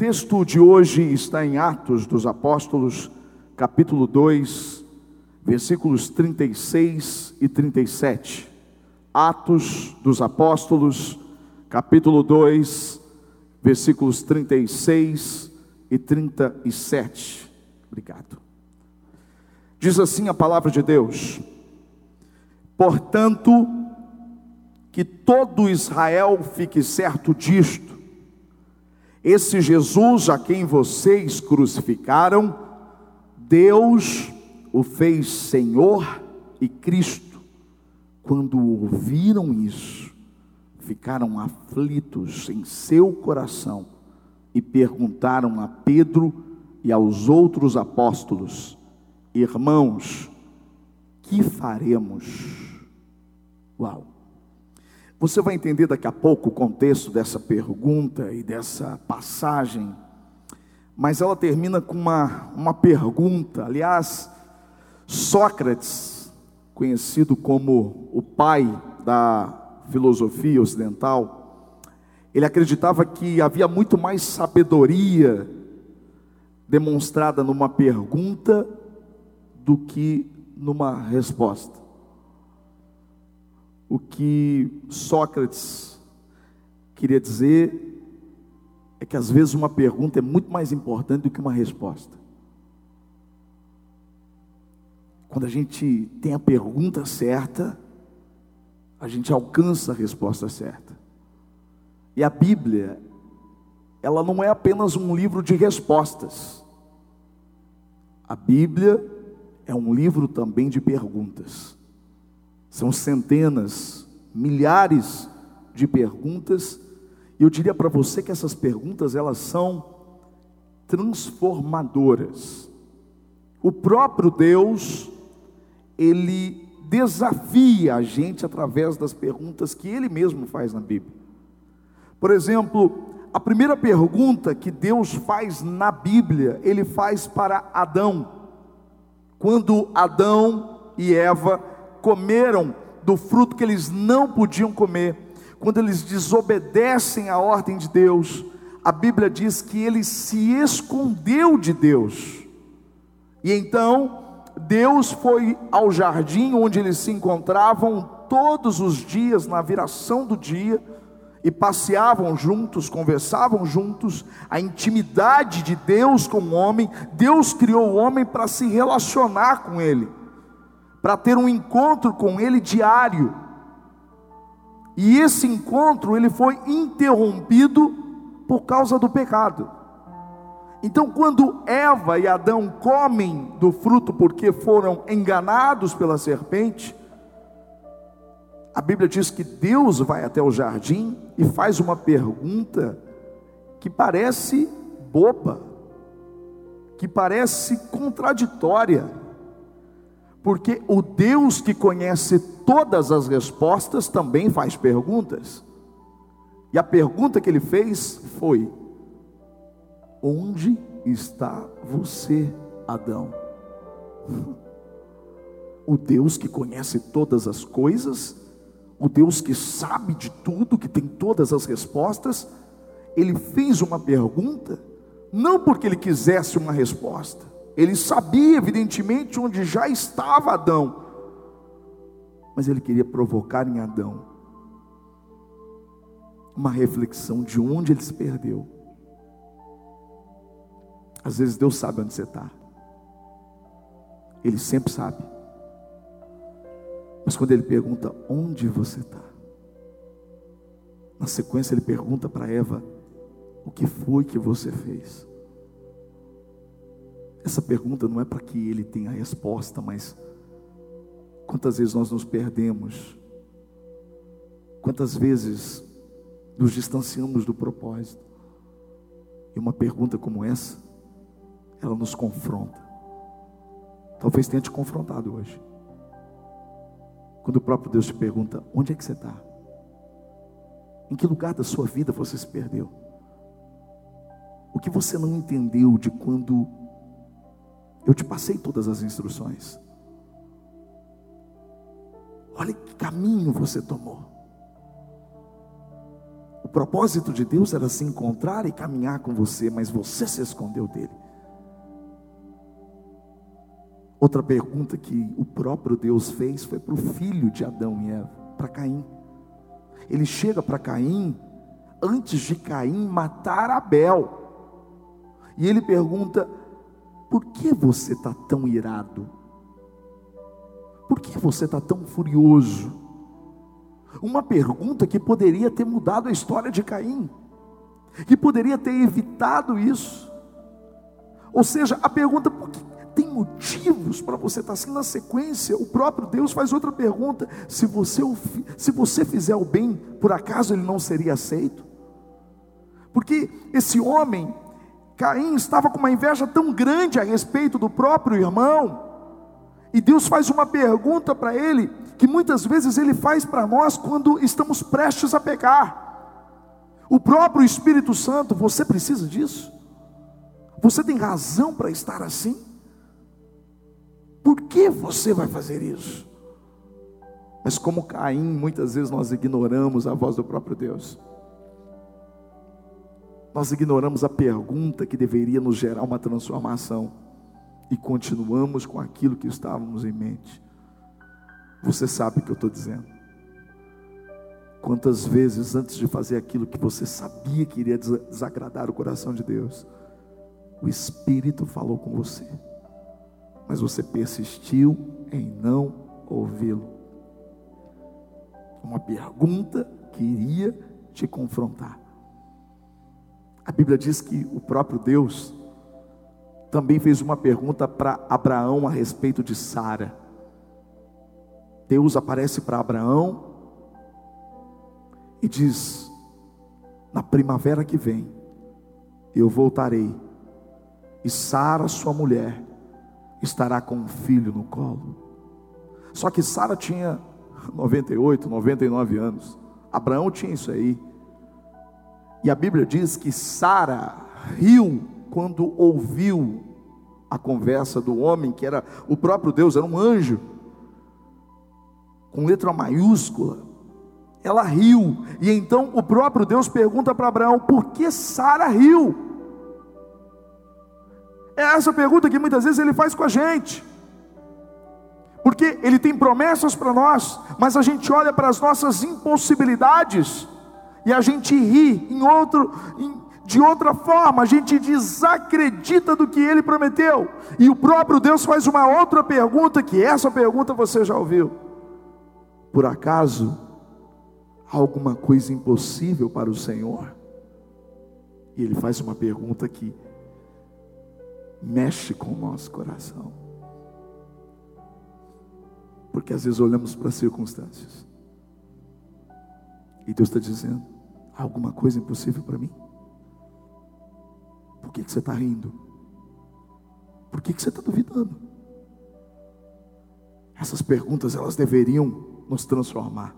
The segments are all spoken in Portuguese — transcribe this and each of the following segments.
texto de hoje está em Atos dos Apóstolos, capítulo 2, versículos 36 e 37. Atos dos Apóstolos, capítulo 2, versículos 36 e 37. Obrigado. Diz assim a palavra de Deus: Portanto, que todo Israel fique certo disto: esse Jesus a quem vocês crucificaram, Deus o fez Senhor e Cristo. Quando ouviram isso, ficaram aflitos em seu coração e perguntaram a Pedro e aos outros apóstolos: Irmãos, que faremos? Uau! Você vai entender daqui a pouco o contexto dessa pergunta e dessa passagem, mas ela termina com uma, uma pergunta. Aliás, Sócrates, conhecido como o pai da filosofia ocidental, ele acreditava que havia muito mais sabedoria demonstrada numa pergunta do que numa resposta. O que Sócrates queria dizer é que às vezes uma pergunta é muito mais importante do que uma resposta. Quando a gente tem a pergunta certa, a gente alcança a resposta certa. E a Bíblia, ela não é apenas um livro de respostas. A Bíblia é um livro também de perguntas. São centenas, milhares de perguntas, e eu diria para você que essas perguntas elas são transformadoras. O próprio Deus, ele desafia a gente através das perguntas que ele mesmo faz na Bíblia. Por exemplo, a primeira pergunta que Deus faz na Bíblia, ele faz para Adão. Quando Adão e Eva comeram do fruto que eles não podiam comer, quando eles desobedecem à ordem de Deus, a Bíblia diz que ele se escondeu de Deus. E então, Deus foi ao jardim onde eles se encontravam todos os dias, na viração do dia, e passeavam juntos, conversavam juntos, a intimidade de Deus com o homem, Deus criou o homem para se relacionar com ele para ter um encontro com ele diário. E esse encontro ele foi interrompido por causa do pecado. Então, quando Eva e Adão comem do fruto porque foram enganados pela serpente, a Bíblia diz que Deus vai até o jardim e faz uma pergunta que parece boba, que parece contraditória. Porque o Deus que conhece todas as respostas também faz perguntas. E a pergunta que ele fez foi: Onde está você, Adão? O Deus que conhece todas as coisas, o Deus que sabe de tudo, que tem todas as respostas, ele fez uma pergunta, não porque ele quisesse uma resposta, ele sabia, evidentemente, onde já estava Adão, mas ele queria provocar em Adão uma reflexão de onde ele se perdeu. Às vezes Deus sabe onde você está, Ele sempre sabe, mas quando Ele pergunta onde você está, na sequência Ele pergunta para Eva: O que foi que você fez? Essa pergunta não é para que ele tenha a resposta, mas quantas vezes nós nos perdemos, quantas vezes nos distanciamos do propósito, e uma pergunta como essa, ela nos confronta. Talvez tenha te confrontado hoje. Quando o próprio Deus te pergunta: onde é que você está? Em que lugar da sua vida você se perdeu? O que você não entendeu de quando eu te passei todas as instruções. Olha que caminho você tomou. O propósito de Deus era se encontrar e caminhar com você, mas você se escondeu dele. Outra pergunta que o próprio Deus fez foi para o filho de Adão e Eva, para Caim. Ele chega para Caim antes de Caim matar Abel. E ele pergunta: por que você está tão irado? Por que você está tão furioso? Uma pergunta que poderia ter mudado a história de Caim, que poderia ter evitado isso. Ou seja, a pergunta, por que tem motivos para você estar tá assim na sequência? O próprio Deus faz outra pergunta: se você, se você fizer o bem, por acaso ele não seria aceito? Porque esse homem, Caim, estava com uma inveja tão grande a respeito do próprio irmão, e Deus faz uma pergunta para ele, que muitas vezes ele faz para nós quando estamos prestes a pecar. O próprio Espírito Santo, você precisa disso? Você tem razão para estar assim? Por que você vai fazer isso? Mas como Caim, muitas vezes nós ignoramos a voz do próprio Deus. Nós ignoramos a pergunta que deveria nos gerar uma transformação e continuamos com aquilo que estávamos em mente. Você sabe o que eu estou dizendo. Quantas vezes antes de fazer aquilo que você sabia que iria desagradar o coração de Deus, o Espírito falou com você, mas você persistiu em não ouvi-lo. Uma pergunta que iria te confrontar. A Bíblia diz que o próprio Deus também fez uma pergunta para Abraão a respeito de Sara. Deus aparece para Abraão e diz: Na primavera que vem, eu voltarei, e Sara, sua mulher, estará com um filho no colo. Só que Sara tinha 98, 99 anos. Abraão tinha isso aí. E a Bíblia diz que Sara riu quando ouviu a conversa do homem, que era o próprio Deus, era um anjo, com letra maiúscula. Ela riu, e então o próprio Deus pergunta para Abraão: por que Sara riu? É essa pergunta que muitas vezes ele faz com a gente. Porque ele tem promessas para nós, mas a gente olha para as nossas impossibilidades e a gente ri em outro, em, de outra forma, a gente desacredita do que ele prometeu. E o próprio Deus faz uma outra pergunta, que essa pergunta você já ouviu. Por acaso há alguma coisa impossível para o Senhor? E ele faz uma pergunta que mexe com o nosso coração. Porque às vezes olhamos para as circunstâncias e Deus está dizendo: há alguma coisa impossível para mim? Por que, que você está rindo? Por que, que você está duvidando? Essas perguntas elas deveriam nos transformar.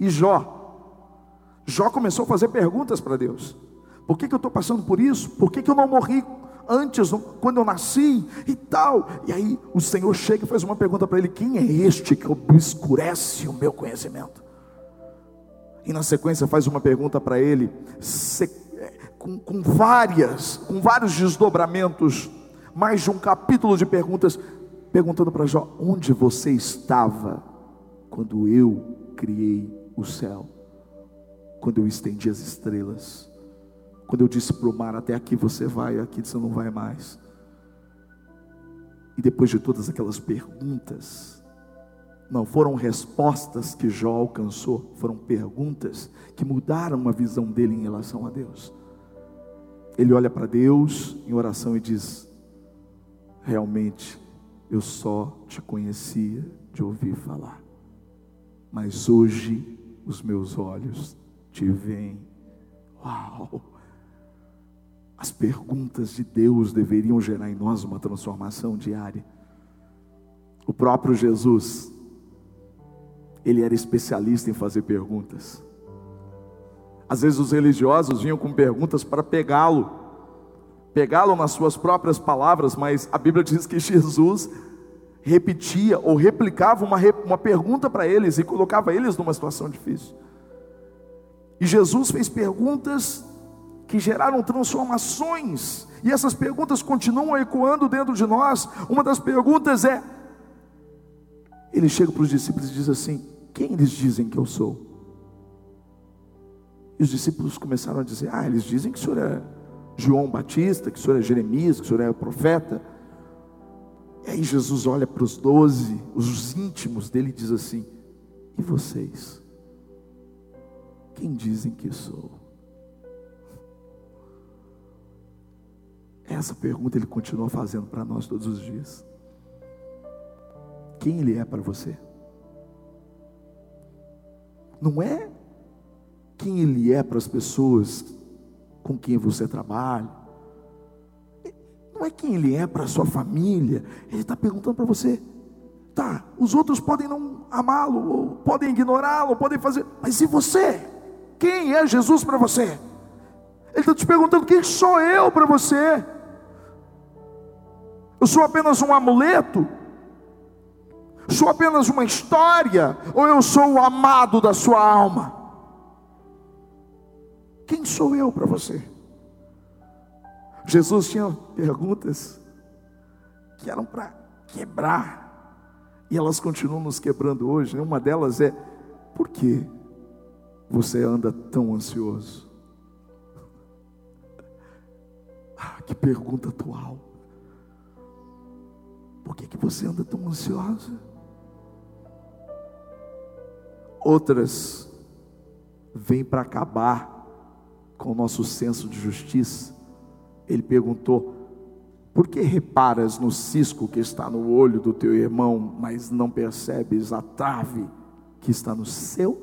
E Jó, Jó começou a fazer perguntas para Deus. Por que, que eu estou passando por isso? Por que, que eu não morri antes, quando eu nasci e tal? E aí o Senhor chega e faz uma pergunta para ele: Quem é este que obscurece o meu conhecimento? E na sequência faz uma pergunta para ele, se, com, com, várias, com vários desdobramentos, mais de um capítulo de perguntas, perguntando para Jó: onde você estava quando eu criei o céu? Quando eu estendi as estrelas? Quando eu disse para o mar: até aqui você vai, aqui você não vai mais. E depois de todas aquelas perguntas, não foram respostas que Jó alcançou, foram perguntas que mudaram a visão dele em relação a Deus. Ele olha para Deus em oração e diz: Realmente, eu só te conhecia de ouvir falar, mas hoje os meus olhos te veem. Uau! As perguntas de Deus deveriam gerar em nós uma transformação diária. O próprio Jesus, ele era especialista em fazer perguntas. Às vezes os religiosos vinham com perguntas para pegá-lo, pegá-lo nas suas próprias palavras, mas a Bíblia diz que Jesus repetia ou replicava uma, uma pergunta para eles e colocava eles numa situação difícil. E Jesus fez perguntas que geraram transformações, e essas perguntas continuam ecoando dentro de nós. Uma das perguntas é: ele chega para os discípulos e diz assim: Quem eles dizem que eu sou? E os discípulos começaram a dizer: Ah, eles dizem que o senhor é João Batista, que o senhor é Jeremias, que o senhor é profeta. E aí Jesus olha para os doze, os íntimos dele, e diz assim: E vocês? Quem dizem que sou? Essa pergunta ele continua fazendo para nós todos os dias. Quem ele é para você? Não é quem ele é para as pessoas com quem você trabalha. Não é quem ele é para a sua família. Ele está perguntando para você. Tá, os outros podem não amá-lo, ou podem ignorá-lo, podem fazer. Mas e você? Quem é Jesus para você? Ele está te perguntando: quem sou eu para você? Eu sou apenas um amuleto? Sou apenas uma história? Ou eu sou o amado da sua alma? Quem sou eu para você? Jesus tinha perguntas que eram para quebrar, e elas continuam nos quebrando hoje. Né? Uma delas é: por que você anda tão ansioso? Ah, que pergunta atual. Por que, que você anda tão ansiosa? Outras vêm para acabar com o nosso senso de justiça, ele perguntou: Por que reparas no cisco que está no olho do teu irmão, mas não percebes a trave que está no seu?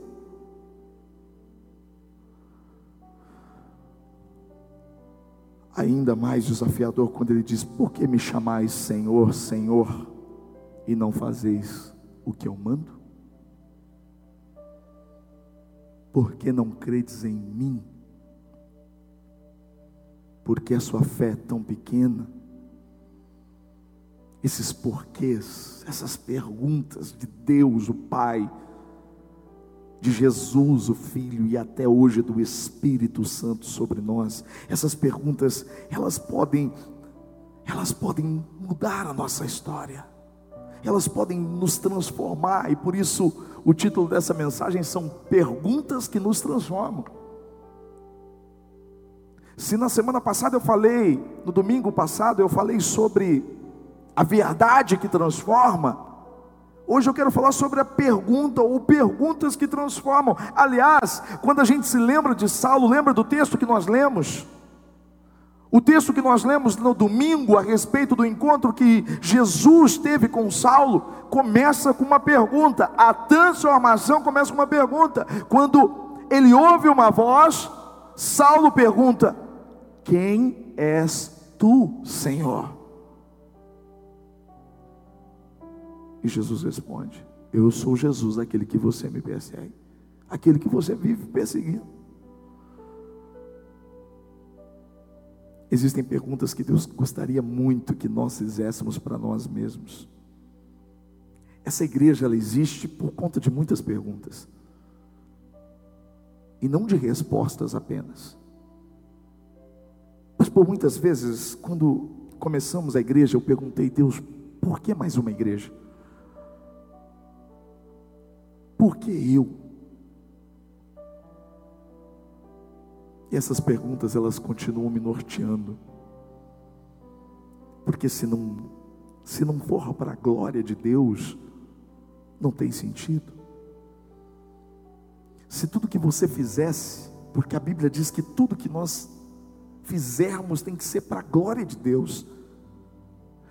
Ainda mais desafiador quando ele diz: Por que me chamais Senhor, Senhor, e não fazeis o que eu mando? Por que não credes em mim? porque a sua fé é tão pequena? Esses porquês, essas perguntas de Deus, o Pai, de Jesus, o Filho, e até hoje do Espírito Santo sobre nós, essas perguntas, elas podem, elas podem mudar a nossa história, elas podem nos transformar, e por isso o título dessa mensagem são Perguntas que nos transformam. Se na semana passada eu falei, no domingo passado eu falei sobre a verdade que transforma, hoje eu quero falar sobre a pergunta ou perguntas que transformam. Aliás, quando a gente se lembra de Saulo, lembra do texto que nós lemos? O texto que nós lemos no domingo a respeito do encontro que Jesus teve com Saulo começa com uma pergunta. A transformação começa com uma pergunta. Quando ele ouve uma voz, Saulo pergunta: quem és tu, Senhor? E Jesus responde: Eu sou Jesus, aquele que você me persegue, aquele que você vive perseguindo. Existem perguntas que Deus gostaria muito que nós fizéssemos para nós mesmos. Essa igreja ela existe por conta de muitas perguntas. E não de respostas apenas. Mas por muitas vezes, quando começamos a igreja, eu perguntei, Deus, por que mais uma igreja? Por que eu? E essas perguntas, elas continuam me norteando. Porque se não, se não for para a glória de Deus, não tem sentido. Se tudo que você fizesse, porque a Bíblia diz que tudo que nós fizermos tem que ser para a glória de Deus.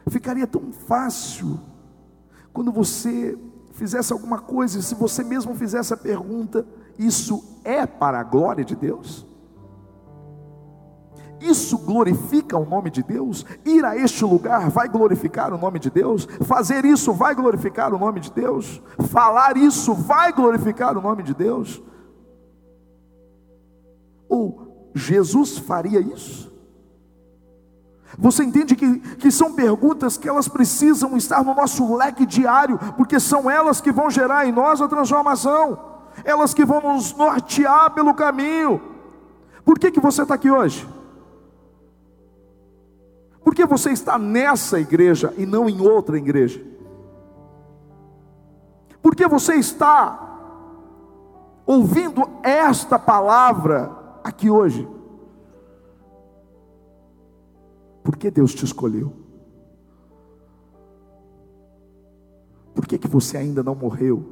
Ficaria tão fácil quando você fizesse alguma coisa, se você mesmo fizesse a pergunta: Isso é para a glória de Deus? Isso glorifica o nome de Deus? Ir a este lugar vai glorificar o nome de Deus? Fazer isso vai glorificar o nome de Deus? Falar isso vai glorificar o nome de Deus? Ou Jesus faria isso? Você entende que, que são perguntas que elas precisam estar no nosso leque diário, porque são elas que vão gerar em nós a transformação. elas que vão nos nortear pelo caminho. Por que, que você está aqui hoje? Por que você está nessa igreja e não em outra igreja? Por que você está ouvindo esta palavra aqui hoje? Por que Deus te escolheu? Por que, que você ainda não morreu?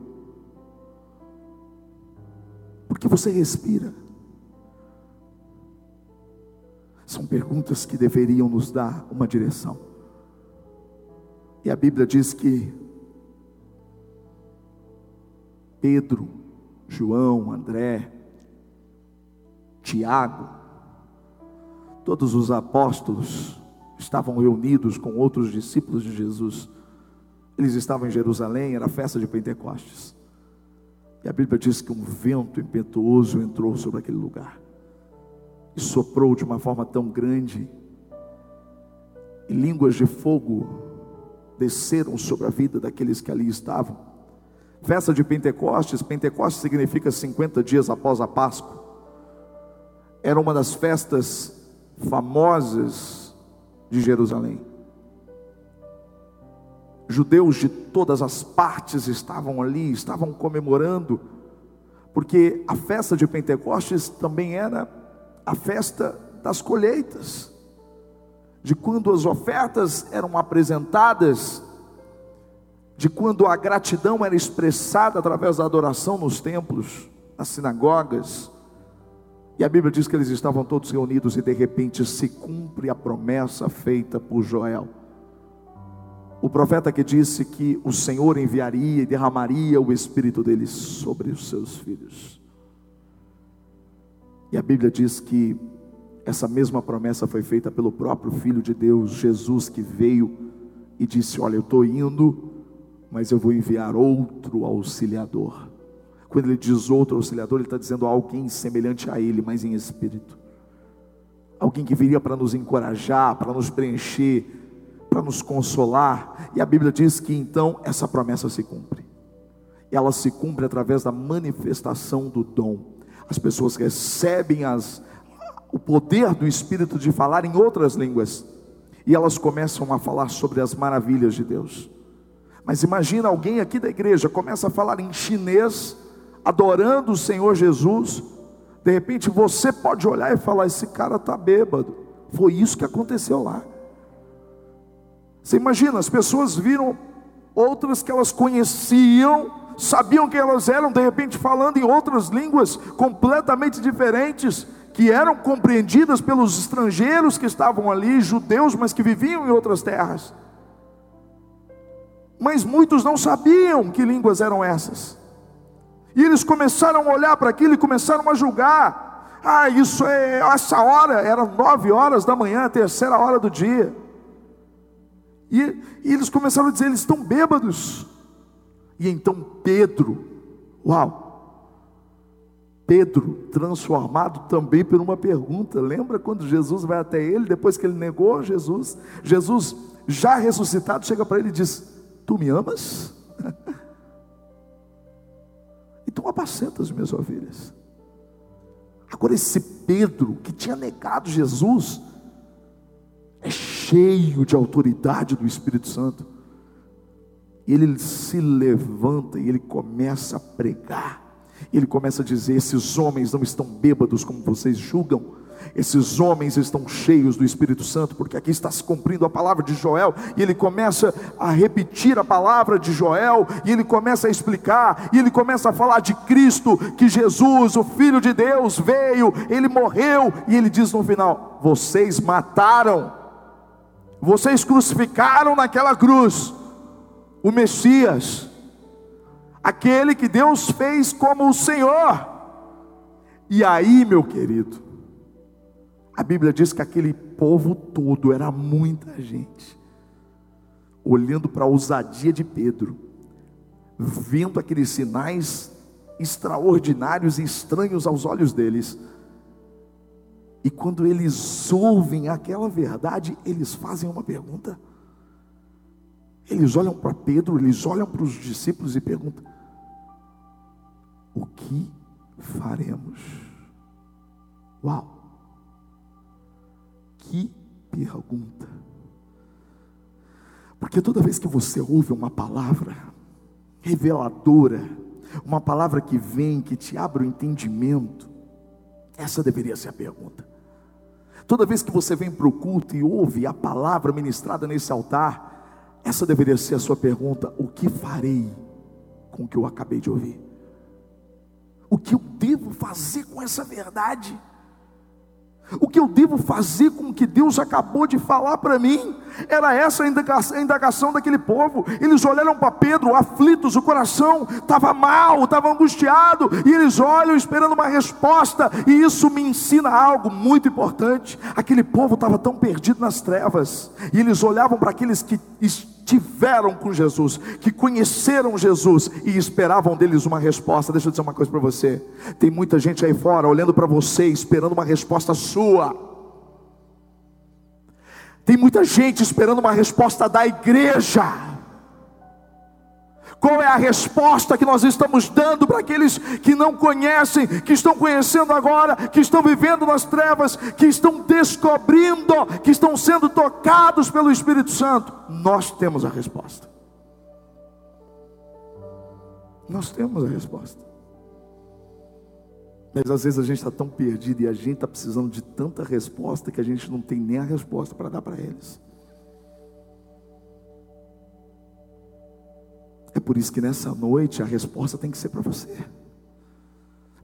Por que você respira? São perguntas que deveriam nos dar uma direção. E a Bíblia diz que Pedro, João, André, Tiago, todos os apóstolos estavam reunidos com outros discípulos de Jesus. Eles estavam em Jerusalém, era a festa de Pentecostes. E a Bíblia diz que um vento impetuoso entrou sobre aquele lugar e soprou de uma forma tão grande, e línguas de fogo desceram sobre a vida daqueles que ali estavam. Festa de Pentecostes, Pentecostes significa 50 dias após a Páscoa. Era uma das festas famosas de Jerusalém. Judeus de todas as partes estavam ali, estavam comemorando, porque a festa de Pentecostes também era a festa das colheitas, de quando as ofertas eram apresentadas, de quando a gratidão era expressada através da adoração nos templos, nas sinagogas. E a Bíblia diz que eles estavam todos reunidos e de repente se cumpre a promessa feita por Joel. O profeta que disse que o Senhor enviaria e derramaria o espírito deles sobre os seus filhos. E a Bíblia diz que essa mesma promessa foi feita pelo próprio Filho de Deus, Jesus, que veio e disse: Olha, eu estou indo, mas eu vou enviar outro auxiliador. Quando ele diz outro auxiliador, ele está dizendo alguém semelhante a ele, mas em espírito. Alguém que viria para nos encorajar, para nos preencher, para nos consolar. E a Bíblia diz que então essa promessa se cumpre. Ela se cumpre através da manifestação do dom as pessoas recebem as, o poder do Espírito de falar em outras línguas, e elas começam a falar sobre as maravilhas de Deus. Mas imagina alguém aqui da igreja começa a falar em chinês, adorando o Senhor Jesus. De repente você pode olhar e falar: esse cara está bêbado. Foi isso que aconteceu lá. Você imagina, as pessoas viram outras que elas conheciam, sabiam quem elas eram, de repente falando em outras línguas completamente diferentes, que eram compreendidas pelos estrangeiros que estavam ali, judeus, mas que viviam em outras terras. Mas muitos não sabiam que línguas eram essas. E eles começaram a olhar para aquilo e começaram a julgar. Ah, isso é essa hora, era nove horas da manhã, terceira hora do dia. E, e eles começaram a dizer: eles estão bêbados. E então Pedro, uau, Pedro transformado também por uma pergunta. Lembra quando Jesus vai até ele, depois que ele negou Jesus? Jesus, já ressuscitado, chega para ele e diz: Tu me amas? então apacenta as minhas ovelhas. Agora, esse Pedro que tinha negado Jesus, é cheio de autoridade do Espírito Santo e ele se levanta e ele começa a pregar. Ele começa a dizer: Esses homens não estão bêbados como vocês julgam. Esses homens estão cheios do Espírito Santo, porque aqui está se cumprindo a palavra de Joel, e ele começa a repetir a palavra de Joel, e ele começa a explicar, e ele começa a falar de Cristo, que Jesus, o Filho de Deus, veio, ele morreu, e ele diz no final: Vocês mataram, vocês crucificaram naquela cruz, o Messias, aquele que Deus fez como o Senhor. E aí, meu querido, a Bíblia diz que aquele povo todo era muita gente, olhando para a ousadia de Pedro, vendo aqueles sinais extraordinários e estranhos aos olhos deles. E quando eles ouvem aquela verdade, eles fazem uma pergunta: eles olham para Pedro, eles olham para os discípulos e perguntam: o que faremos? Uau! Que pergunta! Porque toda vez que você ouve uma palavra reveladora, uma palavra que vem, que te abre o entendimento, essa deveria ser a pergunta. Toda vez que você vem para o culto e ouve a palavra ministrada nesse altar, essa deveria ser a sua pergunta: o que farei com o que eu acabei de ouvir? O que eu devo fazer com essa verdade? O que eu devo fazer com o que Deus acabou de falar para mim? Era essa a indagação daquele povo. Eles olharam para Pedro, aflitos, o coração estava mal, estava angustiado, e eles olham esperando uma resposta, e isso me ensina algo muito importante. Aquele povo estava tão perdido nas trevas, e eles olhavam para aqueles que estiveram com Jesus, que conheceram Jesus e esperavam deles uma resposta. Deixa eu dizer uma coisa para você: tem muita gente aí fora olhando para você, esperando uma resposta sua. Tem muita gente esperando uma resposta da igreja. Qual é a resposta que nós estamos dando para aqueles que não conhecem, que estão conhecendo agora, que estão vivendo nas trevas, que estão descobrindo, que estão sendo tocados pelo Espírito Santo? Nós temos a resposta. Nós temos a resposta. Mas às vezes a gente está tão perdido e a gente está precisando de tanta resposta que a gente não tem nem a resposta para dar para eles. É por isso que nessa noite a resposta tem que ser para você.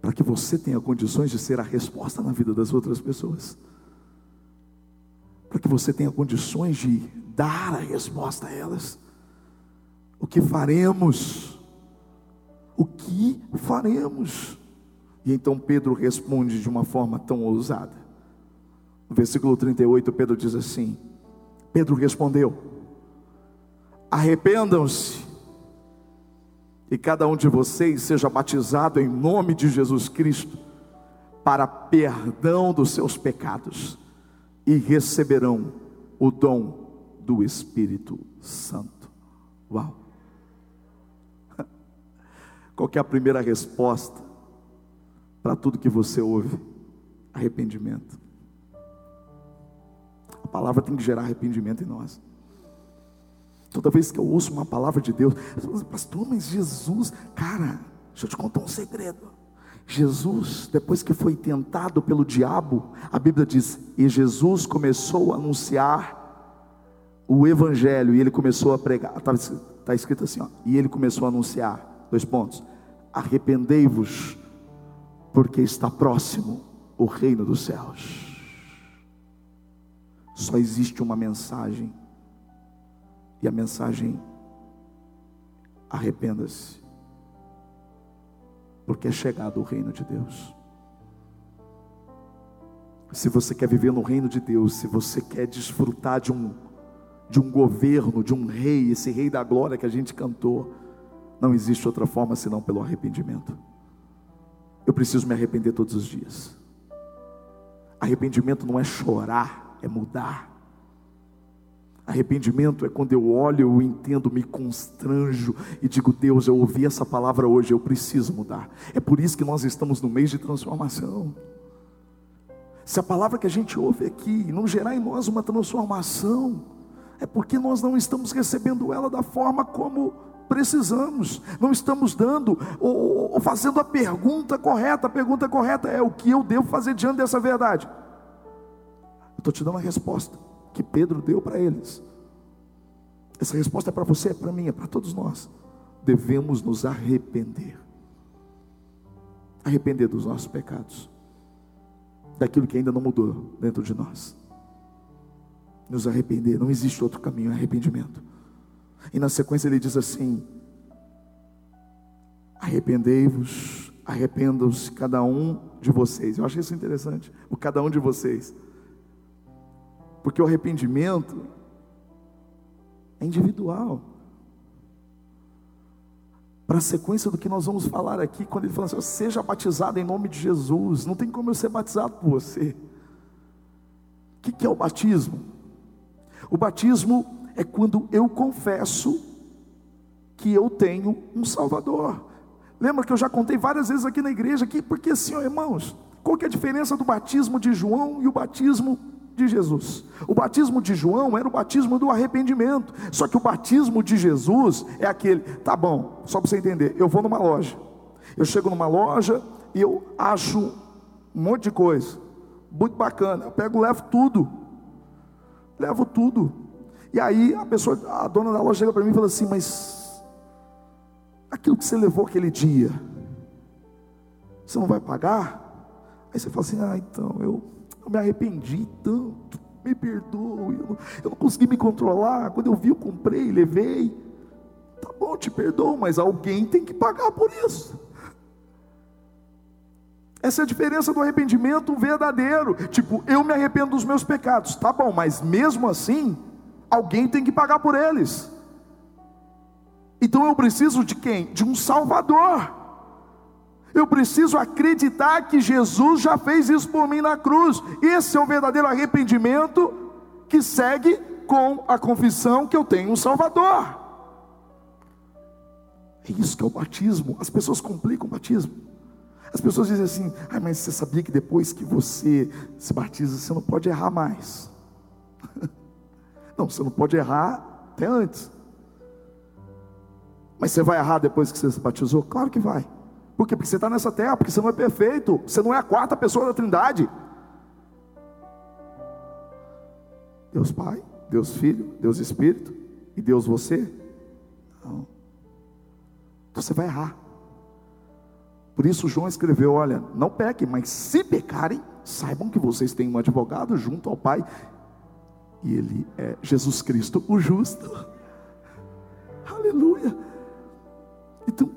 Para que você tenha condições de ser a resposta na vida das outras pessoas. Para que você tenha condições de dar a resposta a elas. O que faremos? O que faremos? E então Pedro responde de uma forma tão ousada. No versículo 38, Pedro diz assim: Pedro respondeu: Arrependam-se e cada um de vocês seja batizado em nome de Jesus Cristo para perdão dos seus pecados e receberão o dom do Espírito Santo. Uau! Qual é a primeira resposta para tudo que você ouve? Arrependimento. A palavra tem que gerar arrependimento em nós. Toda vez que eu ouço uma palavra de Deus, pastor, mas Jesus, cara, deixa eu te contar um segredo. Jesus, depois que foi tentado pelo diabo, a Bíblia diz, e Jesus começou a anunciar o Evangelho, e ele começou a pregar, está tá escrito assim, ó, e ele começou a anunciar, dois pontos, arrependei-vos, porque está próximo o reino dos céus. Só existe uma mensagem e a mensagem: arrependa-se, porque é chegado o reino de Deus. Se você quer viver no reino de Deus, se você quer desfrutar de um, de um governo, de um rei, esse rei da glória que a gente cantou, não existe outra forma senão pelo arrependimento. Eu preciso me arrepender todos os dias. Arrependimento não é chorar, é mudar. Arrependimento é quando eu olho, eu entendo, me constranjo e digo: Deus, eu ouvi essa palavra hoje, eu preciso mudar. É por isso que nós estamos no mês de transformação. Se a palavra que a gente ouve aqui não gerar em nós uma transformação, é porque nós não estamos recebendo ela da forma como precisamos, não estamos dando ou, ou fazendo a pergunta correta. A pergunta correta é: o que eu devo fazer diante dessa verdade? Eu estou te dando a resposta que Pedro deu para eles. Essa resposta é para você, é para mim, é para todos nós. Devemos nos arrepender. Arrepender dos nossos pecados, daquilo que ainda não mudou dentro de nós. Nos arrepender, não existe outro caminho, é arrependimento. E na sequência ele diz assim: Arrependei-vos, arrependam-se cada um de vocês. Eu acho isso interessante, o cada um de vocês. Porque o arrependimento é individual. Para a sequência do que nós vamos falar aqui, quando ele fala assim, seja batizado em nome de Jesus, não tem como eu ser batizado por você. O que, que é o batismo? O batismo é quando eu confesso que eu tenho um Salvador. Lembra que eu já contei várias vezes aqui na igreja, aqui, porque assim, ó, irmãos, qual que é a diferença do batismo de João e o batismo de Jesus? O batismo de João era o batismo do arrependimento, só que o batismo de Jesus é aquele, tá bom, só para você entender, eu vou numa loja, eu chego numa loja e eu acho um monte de coisa, muito bacana, eu pego, levo tudo, levo tudo, e aí a pessoa, a dona da loja chega para mim e fala assim, mas aquilo que você levou aquele dia, você não vai pagar? Aí você fala assim: ah, então eu, eu me arrependi tanto, me perdoe, eu não, eu não consegui me controlar. Quando eu vi, eu comprei, levei. Tá bom, te perdoo, mas alguém tem que pagar por isso. Essa é a diferença do arrependimento verdadeiro. Tipo, eu me arrependo dos meus pecados, tá bom, mas mesmo assim, alguém tem que pagar por eles. Então eu preciso de quem? De um Salvador. Eu preciso acreditar que Jesus já fez isso por mim na cruz. Esse é o verdadeiro arrependimento que segue com a confissão que eu tenho um Salvador. É isso que é o batismo. As pessoas complicam o batismo. As pessoas dizem assim: ah, mas você sabia que depois que você se batiza, você não pode errar mais? Não, você não pode errar até antes. Mas você vai errar depois que você se batizou? Claro que vai. Por quê? Porque você está nessa terra, porque você não é perfeito, você não é a quarta pessoa da Trindade. Deus Pai, Deus Filho, Deus Espírito e Deus você? Não. Então você vai errar. Por isso João escreveu: olha, não pequem, mas se pecarem, saibam que vocês têm um advogado junto ao Pai, e ele é Jesus Cristo, o justo. Aleluia. Então,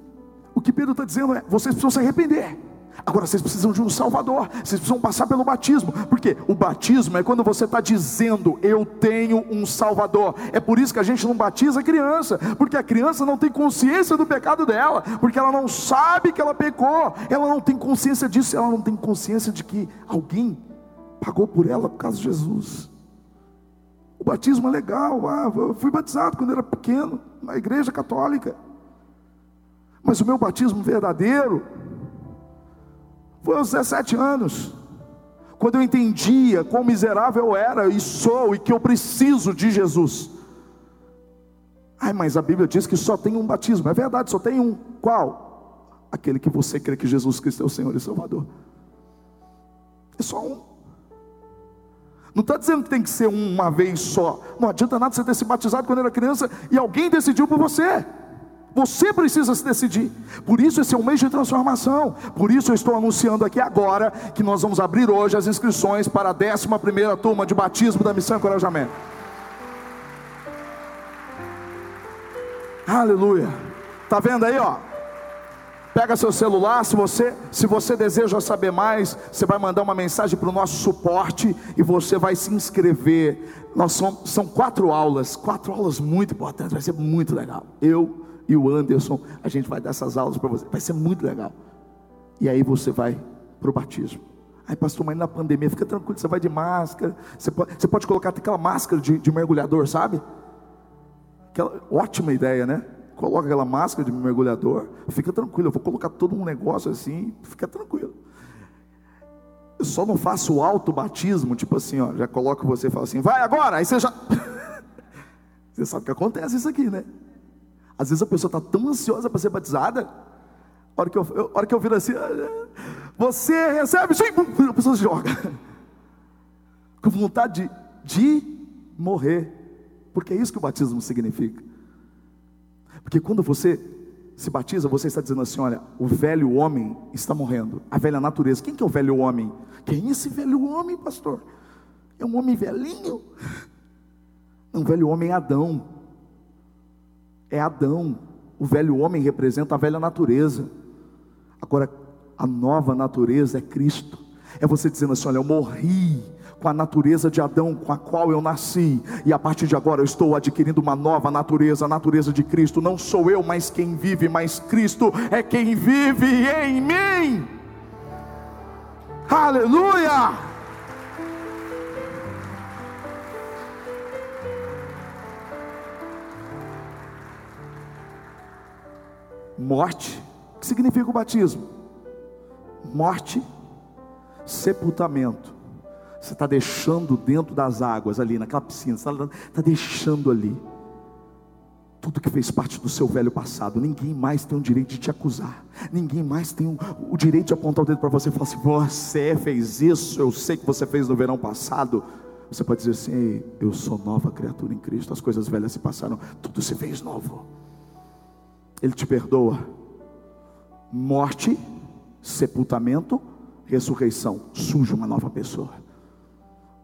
o que Pedro está dizendo é: vocês precisam se arrepender. Agora vocês precisam de um Salvador, vocês precisam passar pelo batismo, porque o batismo é quando você está dizendo, eu tenho um Salvador. É por isso que a gente não batiza a criança, porque a criança não tem consciência do pecado dela, porque ela não sabe que ela pecou, ela não tem consciência disso, ela não tem consciência de que alguém pagou por ela por causa de Jesus. O batismo é legal, ah, eu fui batizado quando era pequeno, na igreja católica. Mas o meu batismo verdadeiro foi aos 17 anos, quando eu entendia quão miserável eu era e sou e que eu preciso de Jesus. Ai, mas a Bíblia diz que só tem um batismo. É verdade, só tem um. Qual? Aquele que você crê que Jesus Cristo é o Senhor e Salvador. É só um. Não está dizendo que tem que ser uma vez só. Não adianta nada você ter se batizado quando era criança e alguém decidiu por você. Você precisa se decidir. Por isso esse é um mês de transformação. Por isso eu estou anunciando aqui agora que nós vamos abrir hoje as inscrições para a 11 primeira turma de batismo da Missão Encorajamento. Aleluia. Tá vendo aí, ó? Pega seu celular, se você, se você deseja saber mais, você vai mandar uma mensagem para o nosso suporte e você vai se inscrever. Nós somos, são quatro aulas, quatro aulas muito importantes, vai ser muito legal. Eu e o Anderson, a gente vai dar essas aulas para você, vai ser muito legal. E aí você vai para o batismo. Aí, pastor, mas na pandemia, fica tranquilo, você vai de máscara, você pode, você pode colocar aquela máscara de, de mergulhador, sabe? Aquela, ótima ideia, né? Coloca aquela máscara de mergulhador, fica tranquilo, eu vou colocar todo um negócio assim, fica tranquilo. Eu só não faço o auto batismo, tipo assim, ó, já coloco você e falo assim, vai agora, aí você já. você sabe que acontece isso aqui, né? Às vezes a pessoa está tão ansiosa para ser batizada, a hora que eu, a hora que eu viro assim, você recebe, sim, a pessoa se joga, com vontade de, de morrer, porque é isso que o batismo significa. Porque quando você se batiza, você está dizendo assim: olha, o velho homem está morrendo, a velha natureza. Quem que é o velho homem? Quem é esse velho homem, pastor? É um homem velhinho? Um velho homem é Adão é Adão. O velho homem representa a velha natureza. Agora, a nova natureza é Cristo. É você dizendo assim: olha, eu morri com a natureza de Adão, com a qual eu nasci, e a partir de agora eu estou adquirindo uma nova natureza, a natureza de Cristo. Não sou eu mais quem vive, mas Cristo é quem vive em mim. Aleluia! Morte, que significa o batismo? Morte, sepultamento. Você está deixando dentro das águas ali, naquela piscina, está tá deixando ali tudo que fez parte do seu velho passado. Ninguém mais tem o direito de te acusar. Ninguém mais tem o, o direito de apontar o dedo para você e falar assim: você fez isso, eu sei que você fez no verão passado. Você pode dizer assim: eu sou nova criatura em Cristo, as coisas velhas se passaram, tudo se fez novo. Ele te perdoa. Morte, sepultamento, ressurreição. Surge uma nova pessoa.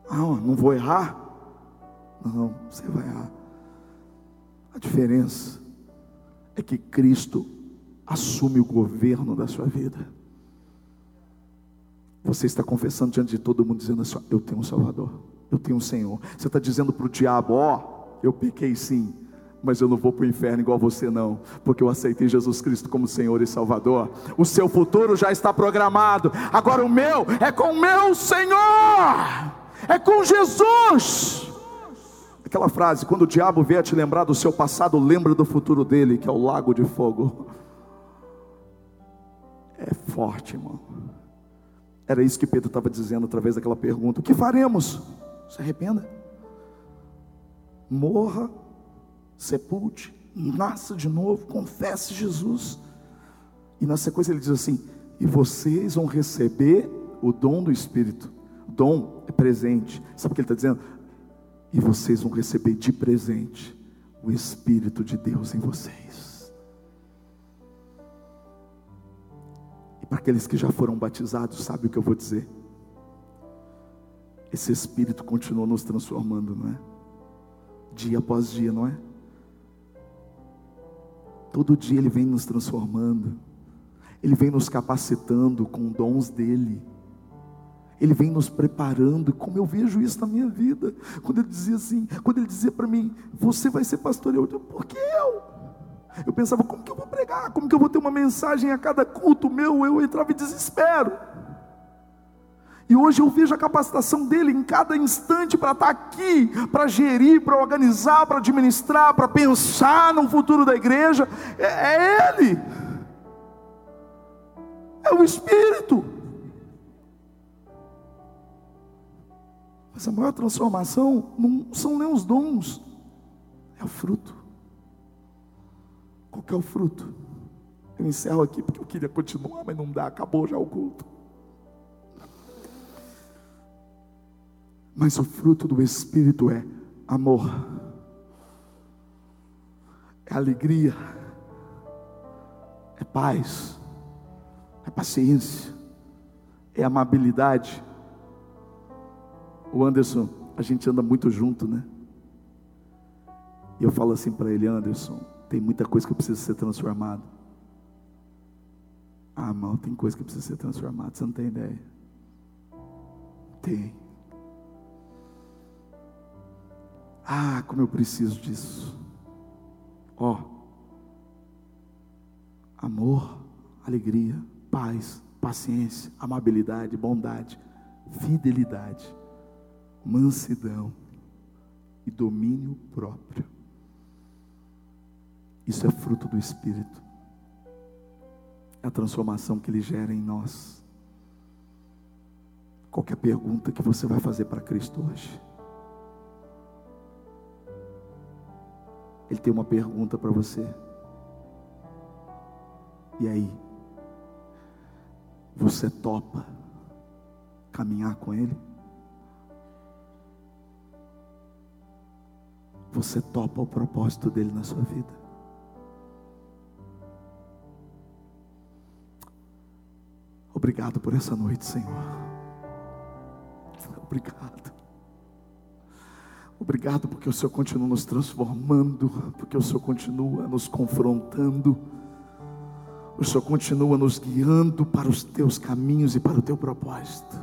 Ah, não vou errar? Não, você vai errar. A diferença é que Cristo assume o governo da sua vida. Você está confessando diante de todo mundo, dizendo assim: Eu tenho um Salvador, eu tenho um Senhor. Você está dizendo para o diabo: Ó, oh, eu pequei sim, mas eu não vou para o inferno igual você, não, porque eu aceitei Jesus Cristo como Senhor e Salvador. O seu futuro já está programado, agora o meu é com o meu Senhor, é com Jesus. Aquela frase, quando o diabo vier te lembrar do seu passado, lembra do futuro dele, que é o lago de fogo. É forte, irmão. Era isso que Pedro estava dizendo através daquela pergunta: O que faremos? Se arrependa. Morra, sepulte, nasça de novo, confesse Jesus. E na sequência ele diz assim: E vocês vão receber o dom do Espírito. Dom é presente. Sabe o que ele está dizendo? e vocês vão receber de presente o Espírito de Deus em vocês. E para aqueles que já foram batizados, sabe o que eu vou dizer? Esse Espírito continua nos transformando, não é? Dia após dia, não é? Todo dia Ele vem nos transformando, Ele vem nos capacitando com dons dEle. Ele vem nos preparando, como eu vejo isso na minha vida. Quando ele dizia assim, quando ele dizia para mim, você vai ser pastor, eu, por que eu? Eu pensava, como que eu vou pregar? Como que eu vou ter uma mensagem a cada culto meu? Eu entrava em desespero. E hoje eu vejo a capacitação dele em cada instante para estar aqui, para gerir, para organizar, para administrar, para pensar no futuro da igreja. É, é ele, é o Espírito. Mas a maior transformação não são nem os dons, é o fruto. Qual é o fruto? Eu encerro aqui porque eu queria continuar, mas não dá, acabou já o culto. Mas o fruto do Espírito é amor, é alegria, é paz, é paciência, é amabilidade o Anderson, a gente anda muito junto, né? E eu falo assim para ele, Anderson, tem muita coisa que precisa ser transformada. Ah, mal, tem coisa que precisa ser transformada, você não tem ideia. Tem. Ah, como eu preciso disso. Ó, oh, amor, alegria, paz, paciência, amabilidade, bondade, fidelidade mansidão e domínio próprio. Isso é fruto do Espírito. É a transformação que ele gera em nós. Qualquer pergunta que você vai fazer para Cristo hoje. Ele tem uma pergunta para você. E aí? Você topa caminhar com Ele? você topa o propósito dele na sua vida. Obrigado por essa noite, Senhor. Obrigado. Obrigado porque o Senhor continua nos transformando, porque o Senhor continua nos confrontando. O Senhor continua nos guiando para os teus caminhos e para o teu propósito.